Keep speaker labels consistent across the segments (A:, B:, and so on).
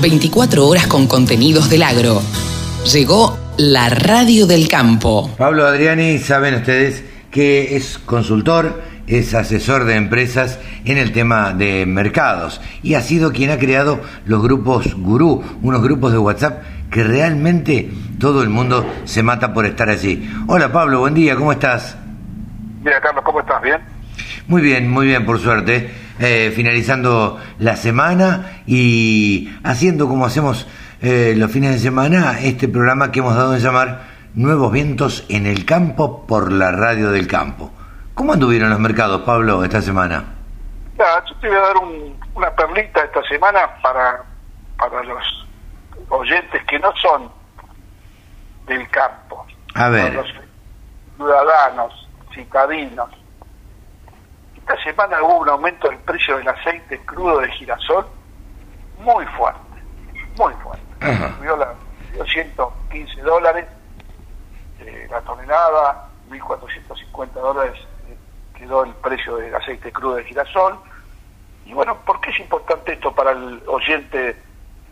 A: 24 horas con contenidos del agro. Llegó la radio del campo.
B: Pablo Adriani, saben ustedes que es consultor, es asesor de empresas en el tema de mercados y ha sido quien ha creado los grupos Gurú, unos grupos de WhatsApp que realmente todo el mundo se mata por estar allí. Hola Pablo, buen día, ¿cómo estás?
C: Mira Carlos, ¿cómo estás? ¿Bien?
B: Muy bien, muy bien, por suerte. Eh, finalizando la semana y haciendo como hacemos eh, los fines de semana este programa que hemos dado en llamar Nuevos Vientos en el Campo por la Radio del Campo. ¿Cómo anduvieron los mercados, Pablo, esta semana?
C: yo te voy a dar una perlita esta semana para, para los oyentes que no son del campo.
B: A ver.
C: Los ciudadanos, citadinos. Esta semana hubo un aumento del precio del aceite crudo de girasol muy fuerte, muy fuerte. Subió a 215 dólares la tonelada, 1.450 dólares eh, quedó el precio del aceite crudo de girasol. Y bueno, ¿por qué es importante esto para el oyente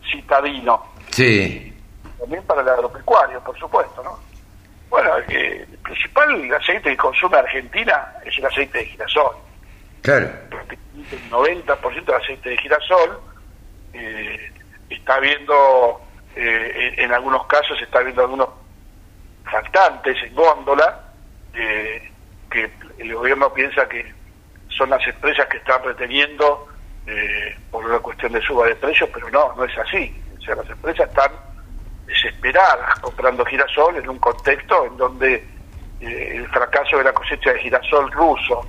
C: citadino?
B: Sí.
C: También para el agropecuario, por supuesto, ¿no? Bueno, eh, el principal aceite que consume Argentina es el aceite de girasol.
B: Claro.
C: El 90% del aceite de girasol eh, está viendo, en, algunos casos, está viendo algunos faltantes en góndola, eh, que el gobierno piensa que son las empresas que están reteniendo eh, por una cuestión de suba de precios, pero no, no es así. O sea, las empresas están desesperadas comprando girasol en un contexto en donde eh, el fracaso de la cosecha de girasol ruso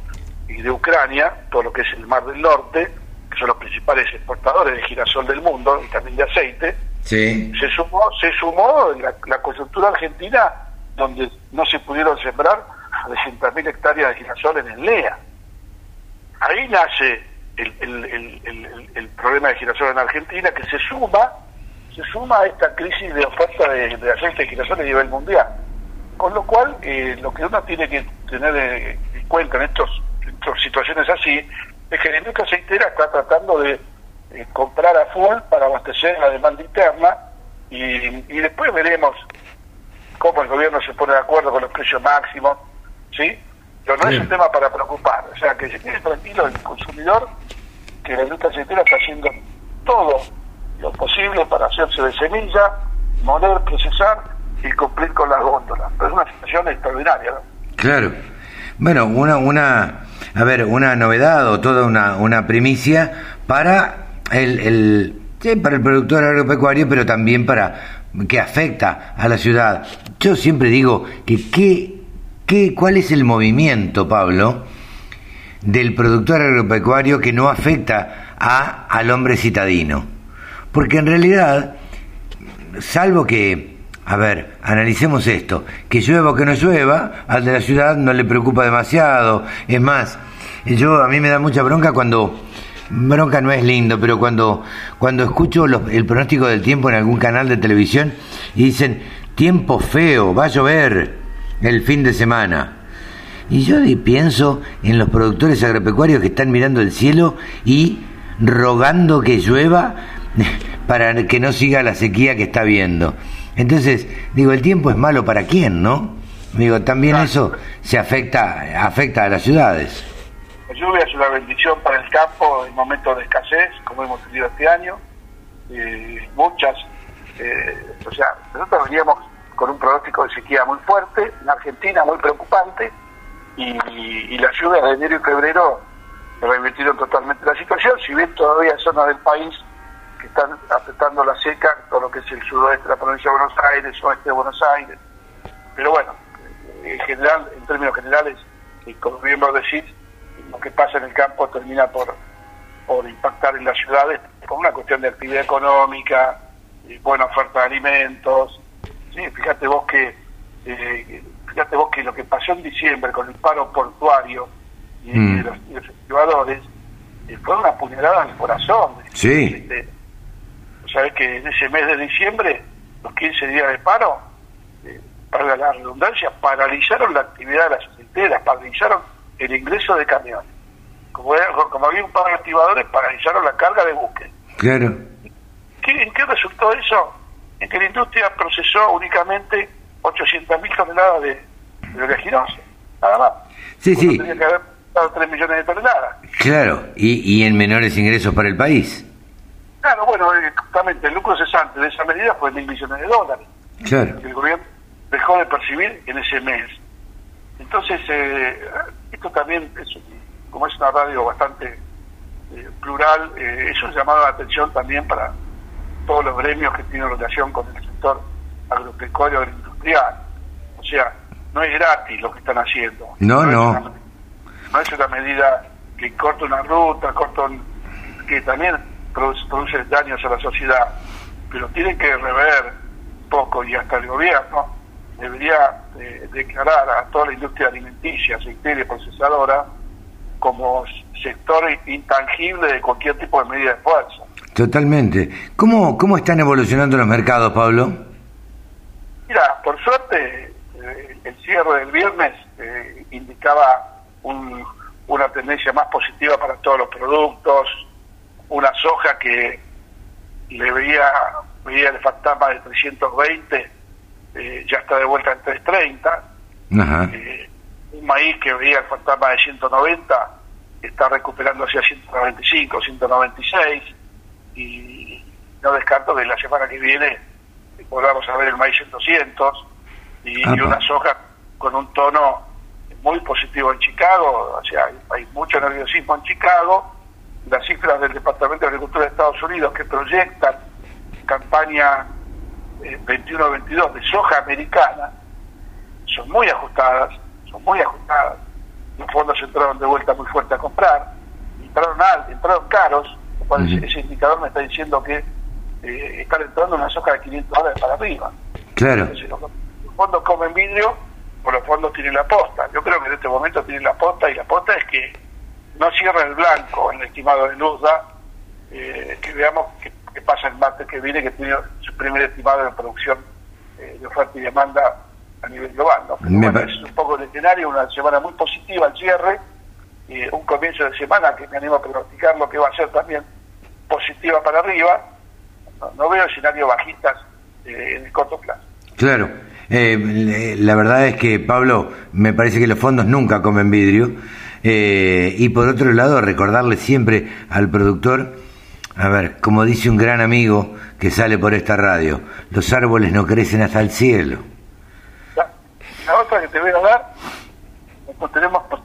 C: y de Ucrania, todo lo que es el Mar del Norte, que son los principales exportadores de girasol del mundo y también de aceite,
B: se
C: sumó, se sumó la, la coyuntura argentina donde no se pudieron sembrar 300.000 hectáreas de girasol en el LEA. Ahí nace el, el, problema de girasol en Argentina, que se suma se suma a esta crisis de oferta de, aceite de girasol a nivel mundial. Con lo cual, eh, lo que uno tiene que tener eh, en cuenta en estos, situaciones así, es que la industria aceitera está tratando de eh, comprar a full para abastecer la demanda interna y, y después veremos cómo el gobierno se pone de acuerdo con los precios máximos, ¿sí? Pero no es un tema para preocupar, o sea, que se quede tranquilo el consumidor, que la industria aceitera está haciendo todo lo posible para hacerse de semilla, moler, procesar y cumplir con las góndolas. Pero es una situación extraordinaria, ¿no?
B: Claro. Bueno, una, una, a ver, una novedad o toda una, una primicia para el, el, para el productor agropecuario, pero también para que afecta a la ciudad. Yo siempre digo que qué, qué, cuál es el movimiento, Pablo, del productor agropecuario que no afecta a, al hombre citadino. Porque en realidad, salvo que, a ver, analicemos esto, que llueva o que no llueva, al de la ciudad no le preocupa demasiado. Es más, yo a mí me da mucha bronca cuando bronca no es lindo, pero cuando, cuando escucho el pronóstico del tiempo en algún canal de televisión y dicen, tiempo feo, va a llover el fin de semana. Y yo pienso en los productores agropecuarios que están mirando el cielo y rogando que llueva para que no siga la sequía que está viendo. Entonces, digo, el tiempo es malo para quién, ¿no? Digo, también eso se afecta, afecta a las ciudades.
C: La lluvia es una bendición para el campo en momentos de escasez, como hemos tenido este año. Eh, muchas, eh, o sea, nosotros veníamos con un pronóstico de sequía muy fuerte, en Argentina muy preocupante, y, las lluvias de enero y febrero revirtieron totalmente la situación, si bien todavía hay zonas del país que están afectando la seca, todo lo que es el sudoeste de la provincia de Buenos Aires, oeste de Buenos Aires, pero bueno, en general, en términos generales, y como bien lo decís, lo que pasa en el campo termina por, por impactar en las ciudades con una cuestión de actividad económica, buena oferta de alimentos. Sí, fíjate vos que eh, fíjate vos que lo que pasó en diciembre con el paro portuario y, mm. los, y eh, fue una puñalada en el corazón.
B: Sí.
C: Este, sabés que en ese mes de diciembre, los 15 días de paro, eh, para la redundancia, paralizaron la actividad de las aceiteras, paralizaron el ingreso de camiones. Como, como había un par de activadores, paralizaron la carga de buque.
B: Claro.
C: ¿Qué, ¿En qué resultó eso? En que la industria procesó únicamente 800.000 toneladas de, de oleaginosa, nada más.
B: Sí,
C: Uno
B: sí.
C: Tenía que haber dado 3 millones de toneladas.
B: Claro, y, y en menores ingresos para el país.
C: Claro, bueno, eh, justamente el lucro cesante de esa medida fue mil millones de dólares.
B: Claro.
C: que el gobierno dejó de percibir en ese mes. Entonces, eh, esto también, es, como es una radio bastante eh, plural, eh, es un llamado de atención también para todos los gremios que tienen relación con el sector agropecuario agroindustrial. O sea, no es gratis lo que están haciendo.
B: No,
C: es
B: no.
C: una- no es una medida que corta una ruta, corta un- que también produce, produce daños a la sociedad, pero tiene que rever un poco y hasta el gobierno debería eh, declarar a toda la industria alimenticia, aceitera y procesadora como sector intangible de cualquier tipo de medida de fuerza.
B: Totalmente. ¿Cómo, ¿Cómo están evolucionando los mercados, Pablo?
C: Mira, por suerte, eh, el cierre del viernes eh, indicaba un- una tendencia más positiva para todos los productos, una soja que le veía, veía el fantasma de 320, eh, ya está de vuelta en 330,
B: Ajá.
C: eh, un maíz que veía el fantasma de 190, está recuperando hacia 195, 196, y no descarto que la semana que viene volvamos a ver el maíz en 200 y, y una soja con un tono muy positivo en Chicago, o sea, hay, hay mucho nerviosismo en Chicago, las cifras del Departamento de Agricultura de Estados Unidos que proyectan campaña eh, 21-22 de soja americana son muy ajustadas, son muy ajustadas. Los fondos entraron de vuelta muy fuerte a comprar, entraron al, entraron caros, lo cual ese, ese indicador me está diciendo que eh, están entrando una soja de 500 dólares para arriba.
B: Claro.
C: Entonces, los, los fondos comen vidrio o los fondos tienen la posta. Yo creo que en este momento tienen la posta y la posta es que no cierra el blanco en el estimado de Luzda, eh, que veamos qué, qué pasa el martes que viene, que tiene su primer estimado de producción eh, de oferta y demanda a nivel global. ¿no? Pero bueno, es un poco el escenario, una semana muy positiva al cierre, eh, un comienzo de semana que me animo a pronosticar lo que va a ser también positiva para arriba. No, no veo escenarios bajistas eh, en el corto plazo.
B: Claro. Eh, la verdad es que, Pablo, me parece que los fondos nunca comen vidrio. Eh, y por otro lado, recordarle siempre al productor, a ver, como dice un gran amigo que sale por esta radio, los árboles no crecen hasta el cielo.
C: La, la otra que te voy a dar, cuando tenemos pos-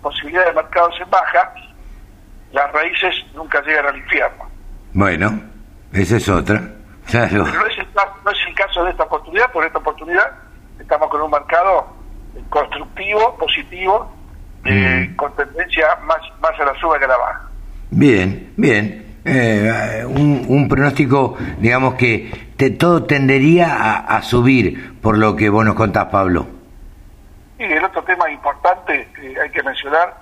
C: posibilidad de mercados en baja, las raíces nunca llegan al infierno.
B: Bueno, esa es otra. Claro.
C: Pero no es, el, no es el caso de esta oportunidad, por esta oportunidad estamos con un mercado eh, constructivo, positivo, eh,
B: Mm.
C: con tendencia más, más a la suba que a la baja.
B: Bien, bien. Eh, un, un pronóstico, digamos que te- todo tendería a, a subir, por lo que vos nos contás, Pablo.
C: Y el otro tema importante que hay que mencionar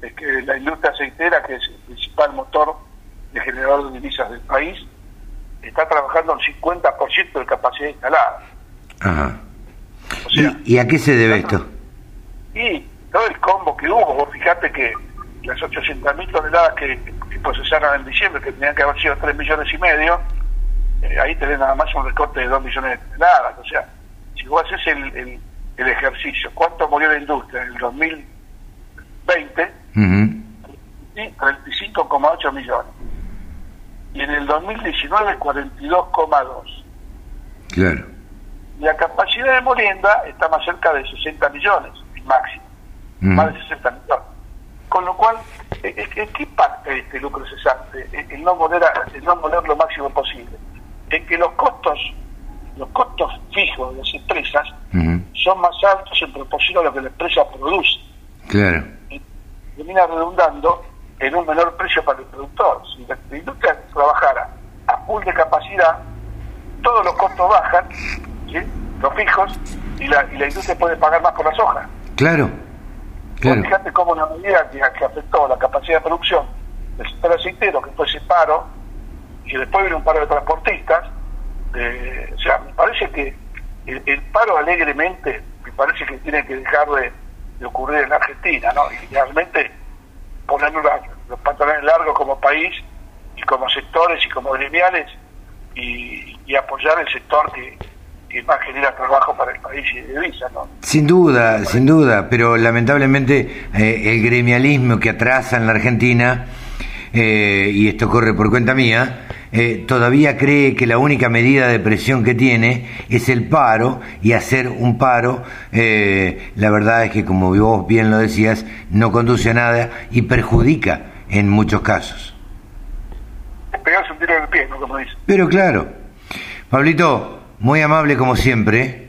C: es que la industria aceitera, que es el principal motor de generador de divisas del país, está trabajando un 50% de capacidad instalada.
B: Ajá.
C: O sea,
B: ¿Y, y a qué se debe esto?
C: Todo el combo que hubo, vos fijate que las 800.000 toneladas que, que procesaron en diciembre, que tenían que haber sido 3 millones y medio, eh, ahí tenés nada más un recorte de 2 millones de toneladas. O sea, si vos haces el, el, el ejercicio, ¿cuánto murió la industria en el 2020?
B: Ujú.
C: Sí, 35,8 millones. Y en el 2019, 42,2.
B: Claro.
C: Y la capacidad de molienda está más cerca de 60 millones, el máximo.
B: Ujú.
C: Más de 60 millones. Con lo cual, ¿en en qué impacta este lucro cesante? En en no moler, a- en no moler lo máximo posible. En que los costos, los costos fijos de las empresas son más altos en proporción a lo que la empresa produce.
B: Claro.
C: y termina redundando en un menor precio para el productor. Si la, la industria trabajara a full de capacidad, todos los costos bajan, ¿sí? los fijos, y la, y la industria puede pagar más por la soja.
B: Claro. Claro.
C: Fíjate cómo una medida que, afectó la capacidad de producción del sector aceitero, que fue ese paro, y después vino un paro de transportistas, eh, o sea, me parece que el, paro alegremente, me parece que tiene que dejar de, ocurrir en la Argentina, ¿no? Y realmente poner los pantalones largos como país y como sectores y como gremiales y, y apoyar el sector que, que más genera trabajo para el país y de divisa, ¿no?
B: Sin duda, sin duda, pero lamentablemente eh, el gremialismo que atrasa en la Argentina, eh, y esto corre por cuenta mía, eh, todavía cree que la única medida de presión que tiene es el paro y hacer un paro, la verdad es que como vos bien lo decías, no conduce a nada y perjudica en muchos casos.
C: Pegarse un tiro en el pie, ¿no? Como dice.
B: Pero claro, Pablito, muy amable como siempre.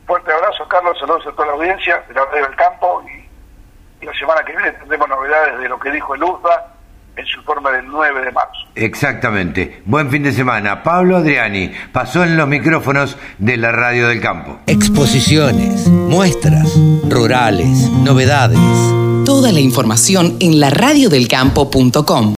C: Un fuerte abrazo, Carlos. Saludos a toda la audiencia de la Radio del Campo. Y, la semana que viene tendremos novedades de lo que dijo el USDA en su informe del 9 de marzo.
B: Exactamente. Buen fin de semana. Pablo Adriani pasó en los micrófonos de la Radio del Campo.
A: Exposiciones, muestras, rurales, novedades. Toda la información en laradiodelcampo.com.